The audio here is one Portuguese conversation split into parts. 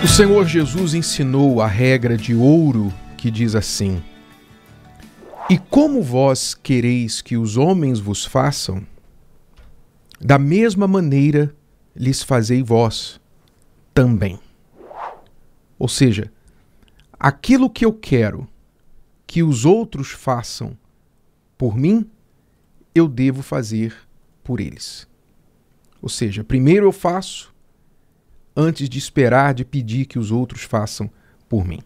O Senhor Jesus ensinou a regra de ouro que diz assim: E como vós quereis que os homens vos façam, da mesma maneira lhes fazei vós também. Ou seja, aquilo que eu quero que os outros façam por mim, eu devo fazer por eles. Ou seja, primeiro eu faço antes de esperar, de pedir que os outros façam por mim.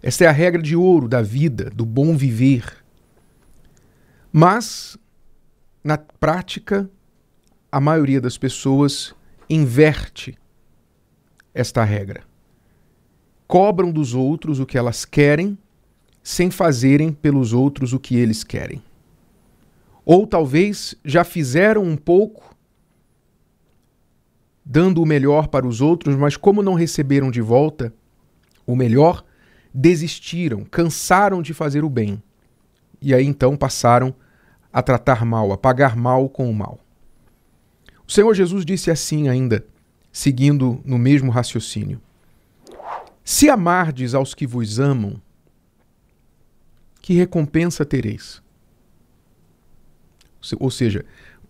Esta é a regra de ouro da vida, do bom viver. Mas, na prática, a maioria das pessoas inverte esta regra. Cobram dos outros o que elas querem, sem fazerem pelos outros o que eles querem. Ou talvez já fizeram um pouco dando o melhor para os outros, mas como não receberam de volta o melhor, desistiram, cansaram de fazer o bem. E aí então passaram a tratar mal, a pagar mal com o mal. O Senhor Jesus disse assim ainda, seguindo no mesmo raciocínio: Se amardes aos que vos amam, que recompensa tereis? Ou seja,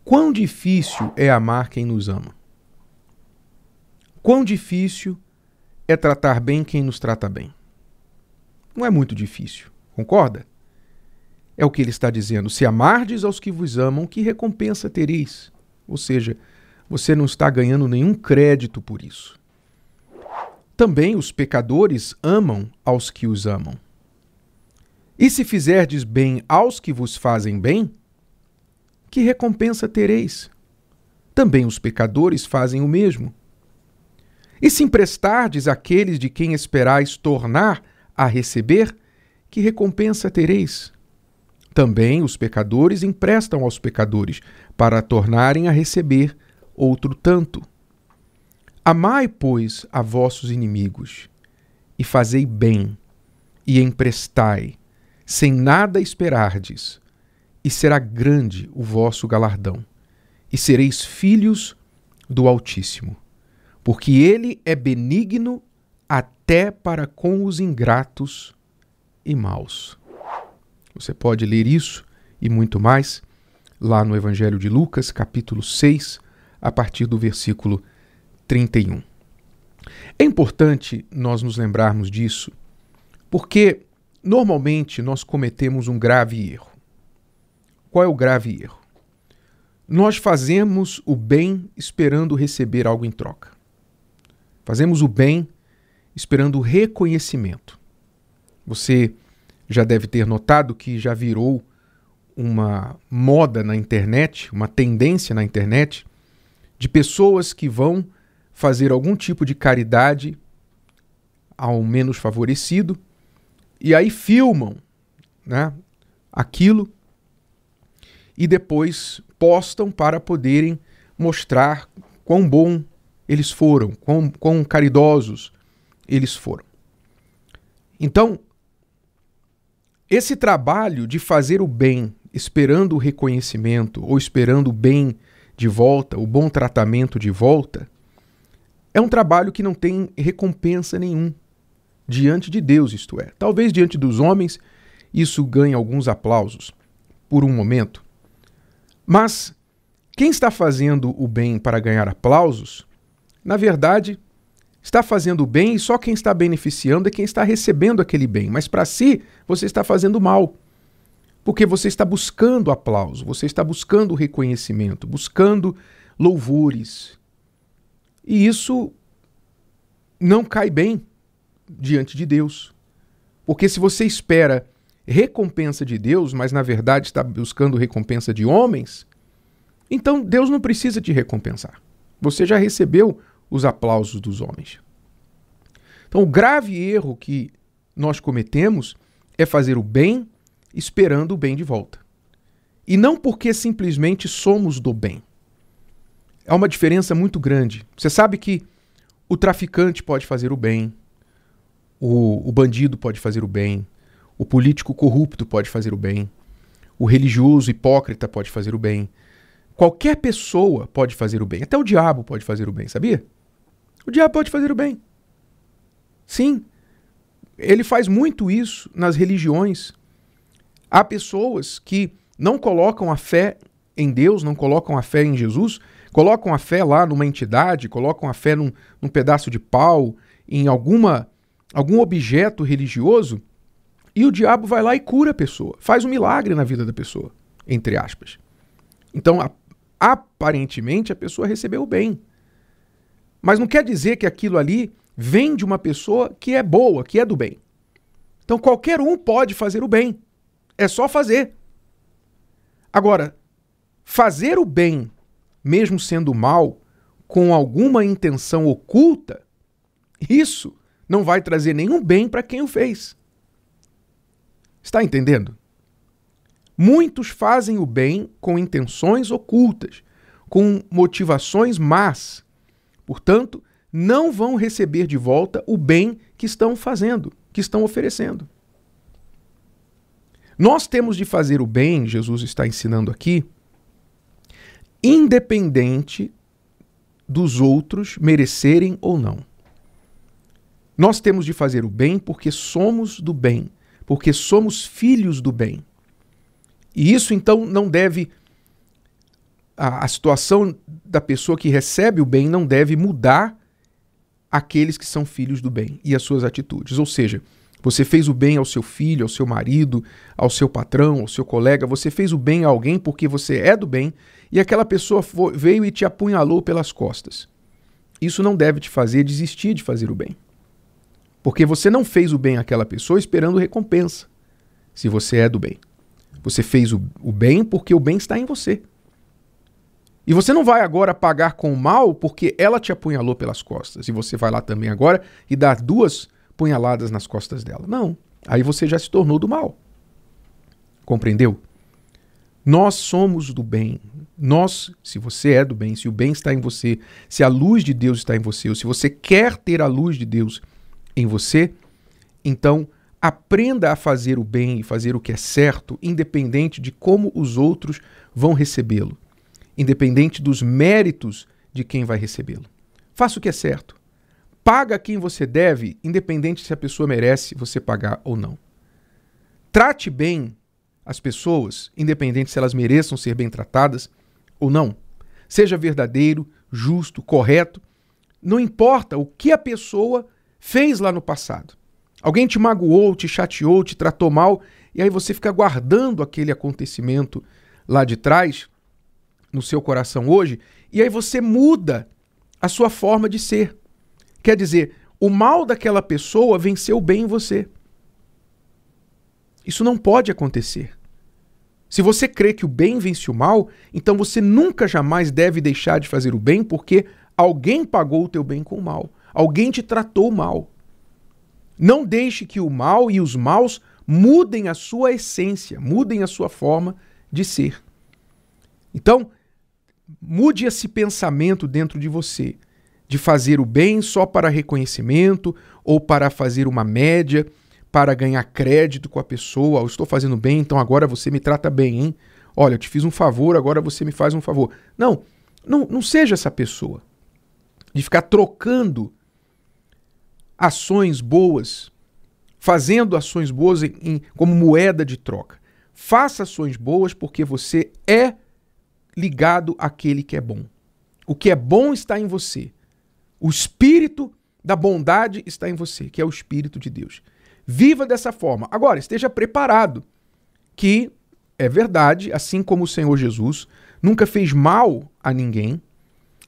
quão difícil é amar quem nos ama? Quão difícil é tratar bem quem nos trata bem. Não é muito difícil, concorda? É o que ele está dizendo. Se amardes aos que vos amam, que recompensa tereis? Ou seja, você não está ganhando nenhum crédito por isso. Também os pecadores amam aos que os amam. E se fizerdes bem aos que vos fazem bem, que recompensa tereis? Também os pecadores fazem o mesmo. E se emprestardes àqueles de quem esperais tornar a receber, que recompensa tereis? Também os pecadores emprestam aos pecadores, para tornarem a receber outro tanto. Amai, pois, a vossos inimigos, e fazei bem, e emprestai, sem nada esperardes, e será grande o vosso galardão, e sereis filhos do Altíssimo porque ele é benigno até para com os ingratos e maus. Você pode ler isso e muito mais lá no Evangelho de Lucas, capítulo 6, a partir do versículo 31. É importante nós nos lembrarmos disso, porque normalmente nós cometemos um grave erro. Qual é o grave erro? Nós fazemos o bem esperando receber algo em troca. Fazemos o bem esperando reconhecimento. Você já deve ter notado que já virou uma moda na internet, uma tendência na internet, de pessoas que vão fazer algum tipo de caridade ao menos favorecido e aí filmam né, aquilo e depois postam para poderem mostrar quão bom eles foram, quão, quão caridosos eles foram. Então, esse trabalho de fazer o bem esperando o reconhecimento ou esperando o bem de volta, o bom tratamento de volta, é um trabalho que não tem recompensa nenhum diante de Deus, isto é. Talvez diante dos homens isso ganhe alguns aplausos por um momento. Mas quem está fazendo o bem para ganhar aplausos na verdade, está fazendo bem e só quem está beneficiando é quem está recebendo aquele bem. Mas para si, você está fazendo mal. Porque você está buscando aplauso, você está buscando reconhecimento, buscando louvores. E isso não cai bem diante de Deus. Porque se você espera recompensa de Deus, mas na verdade está buscando recompensa de homens, então Deus não precisa te recompensar. Você já recebeu os aplausos dos homens. Então, o grave erro que nós cometemos é fazer o bem esperando o bem de volta. E não porque simplesmente somos do bem. Há uma diferença muito grande. Você sabe que o traficante pode fazer o bem, o, o bandido pode fazer o bem, o político corrupto pode fazer o bem, o religioso hipócrita pode fazer o bem. Qualquer pessoa pode fazer o bem, até o diabo pode fazer o bem, sabia? O diabo pode fazer o bem. Sim, ele faz muito isso nas religiões. Há pessoas que não colocam a fé em Deus, não colocam a fé em Jesus, colocam a fé lá numa entidade, colocam a fé num, num pedaço de pau, em alguma algum objeto religioso, e o diabo vai lá e cura a pessoa, faz um milagre na vida da pessoa, entre aspas. Então, a, aparentemente, a pessoa recebeu o bem. Mas não quer dizer que aquilo ali vem de uma pessoa que é boa, que é do bem. Então, qualquer um pode fazer o bem. É só fazer. Agora, fazer o bem, mesmo sendo mal, com alguma intenção oculta, isso não vai trazer nenhum bem para quem o fez. Está entendendo? Muitos fazem o bem com intenções ocultas, com motivações más. Portanto, não vão receber de volta o bem que estão fazendo, que estão oferecendo. Nós temos de fazer o bem, Jesus está ensinando aqui, independente dos outros merecerem ou não. Nós temos de fazer o bem porque somos do bem, porque somos filhos do bem. E isso então não deve. A, a situação da pessoa que recebe o bem não deve mudar aqueles que são filhos do bem e as suas atitudes. Ou seja, você fez o bem ao seu filho, ao seu marido, ao seu patrão, ao seu colega, você fez o bem a alguém porque você é do bem e aquela pessoa foi, veio e te apunhalou pelas costas. Isso não deve te fazer desistir de fazer o bem. Porque você não fez o bem àquela pessoa esperando recompensa, se você é do bem. Você fez o, o bem porque o bem está em você. E você não vai agora pagar com o mal porque ela te apunhalou pelas costas. E você vai lá também agora e dá duas punhaladas nas costas dela. Não. Aí você já se tornou do mal. Compreendeu? Nós somos do bem. Nós, se você é do bem, se o bem está em você, se a luz de Deus está em você, ou se você quer ter a luz de Deus em você, então aprenda a fazer o bem e fazer o que é certo, independente de como os outros vão recebê-lo, independente dos méritos de quem vai recebê-lo. Faça o que é certo. Paga quem você deve, independente se a pessoa merece você pagar ou não. Trate bem as pessoas, independente se elas mereçam ser bem tratadas ou não. Seja verdadeiro, justo, correto. Não importa o que a pessoa fez lá no passado. Alguém te magoou, te chateou, te tratou mal, e aí você fica guardando aquele acontecimento lá de trás no seu coração hoje, e aí você muda a sua forma de ser. Quer dizer, o mal daquela pessoa venceu o bem em você. Isso não pode acontecer. Se você crê que o bem vence o mal, então você nunca jamais deve deixar de fazer o bem porque alguém pagou o teu bem com o mal. Alguém te tratou mal. Não deixe que o mal e os maus mudem a sua essência, mudem a sua forma de ser. Então, mude esse pensamento dentro de você de fazer o bem só para reconhecimento ou para fazer uma média, para ganhar crédito com a pessoa. Eu estou fazendo bem, então agora você me trata bem, hein? Olha, eu te fiz um favor, agora você me faz um favor. Não, não, não seja essa pessoa de ficar trocando ações boas, fazendo ações boas em, em, como moeda de troca. Faça ações boas porque você é ligado àquele que é bom. O que é bom está em você. O espírito da bondade está em você, que é o espírito de Deus. Viva dessa forma. Agora, esteja preparado que é verdade, assim como o Senhor Jesus nunca fez mal a ninguém,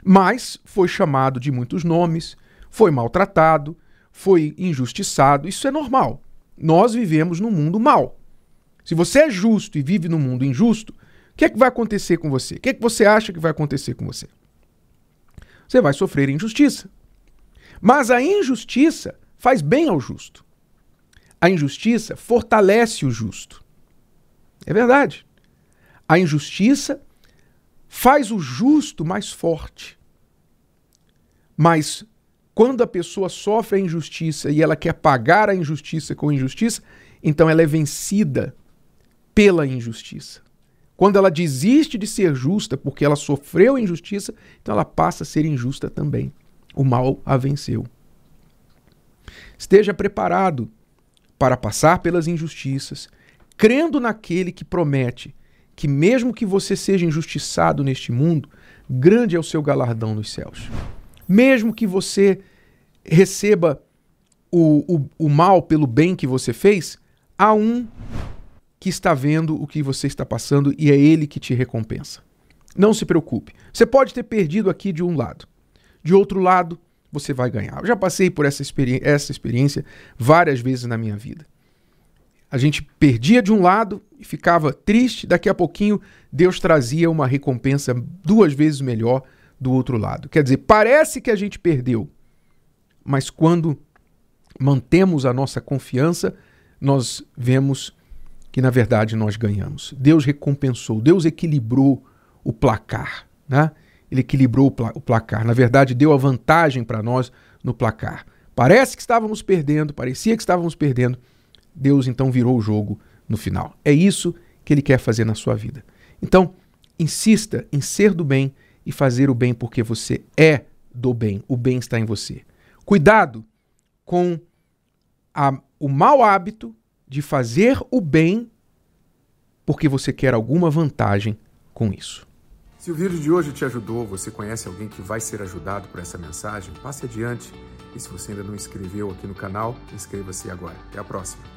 mas foi chamado de muitos nomes, foi maltratado, foi injustiçado. Isso é normal. Nós vivemos num mundo mal. Se você é justo e vive num mundo injusto, que é que vai acontecer com você? O que é que você acha que vai acontecer com você? Você vai sofrer injustiça. Mas a injustiça faz bem ao justo. A injustiça fortalece o justo. É verdade. A injustiça faz o justo mais forte. Mas quando a pessoa sofre a injustiça e ela quer pagar a injustiça com injustiça, então ela é vencida pela injustiça. Quando ela desiste de ser justa porque ela sofreu injustiça, então ela passa a ser injusta também. O mal a venceu. Esteja preparado para passar pelas injustiças, crendo naquele que promete que, mesmo que você seja injustiçado neste mundo, grande é o seu galardão nos céus. Mesmo que você receba o, o, o mal pelo bem que você fez, há um que está vendo o que você está passando e é ele que te recompensa. Não se preocupe. Você pode ter perdido aqui de um lado. De outro lado, você vai ganhar. Eu já passei por essa, experi essa experiência várias vezes na minha vida. A gente perdia de um lado e ficava triste, daqui a pouquinho Deus trazia uma recompensa duas vezes melhor do outro lado. Quer dizer, parece que a gente perdeu, mas quando mantemos a nossa confiança, nós vemos que na verdade nós ganhamos. Deus recompensou, Deus equilibrou o placar, né? Ele equilibrou o, pla o placar. Na verdade, deu a vantagem para nós no placar. Parece que estávamos perdendo, parecia que estávamos perdendo. Deus então virou o jogo no final. É isso que ele quer fazer na sua vida. Então, insista em ser do bem e fazer o bem porque você é do bem. O bem está em você. Cuidado com a, o mau hábito de fazer o bem porque você quer alguma vantagem com isso. Se o vídeo de hoje te ajudou, você conhece alguém que vai ser ajudado por essa mensagem, passe adiante. E se você ainda não inscreveu aqui no canal, inscreva-se agora. Até a próxima.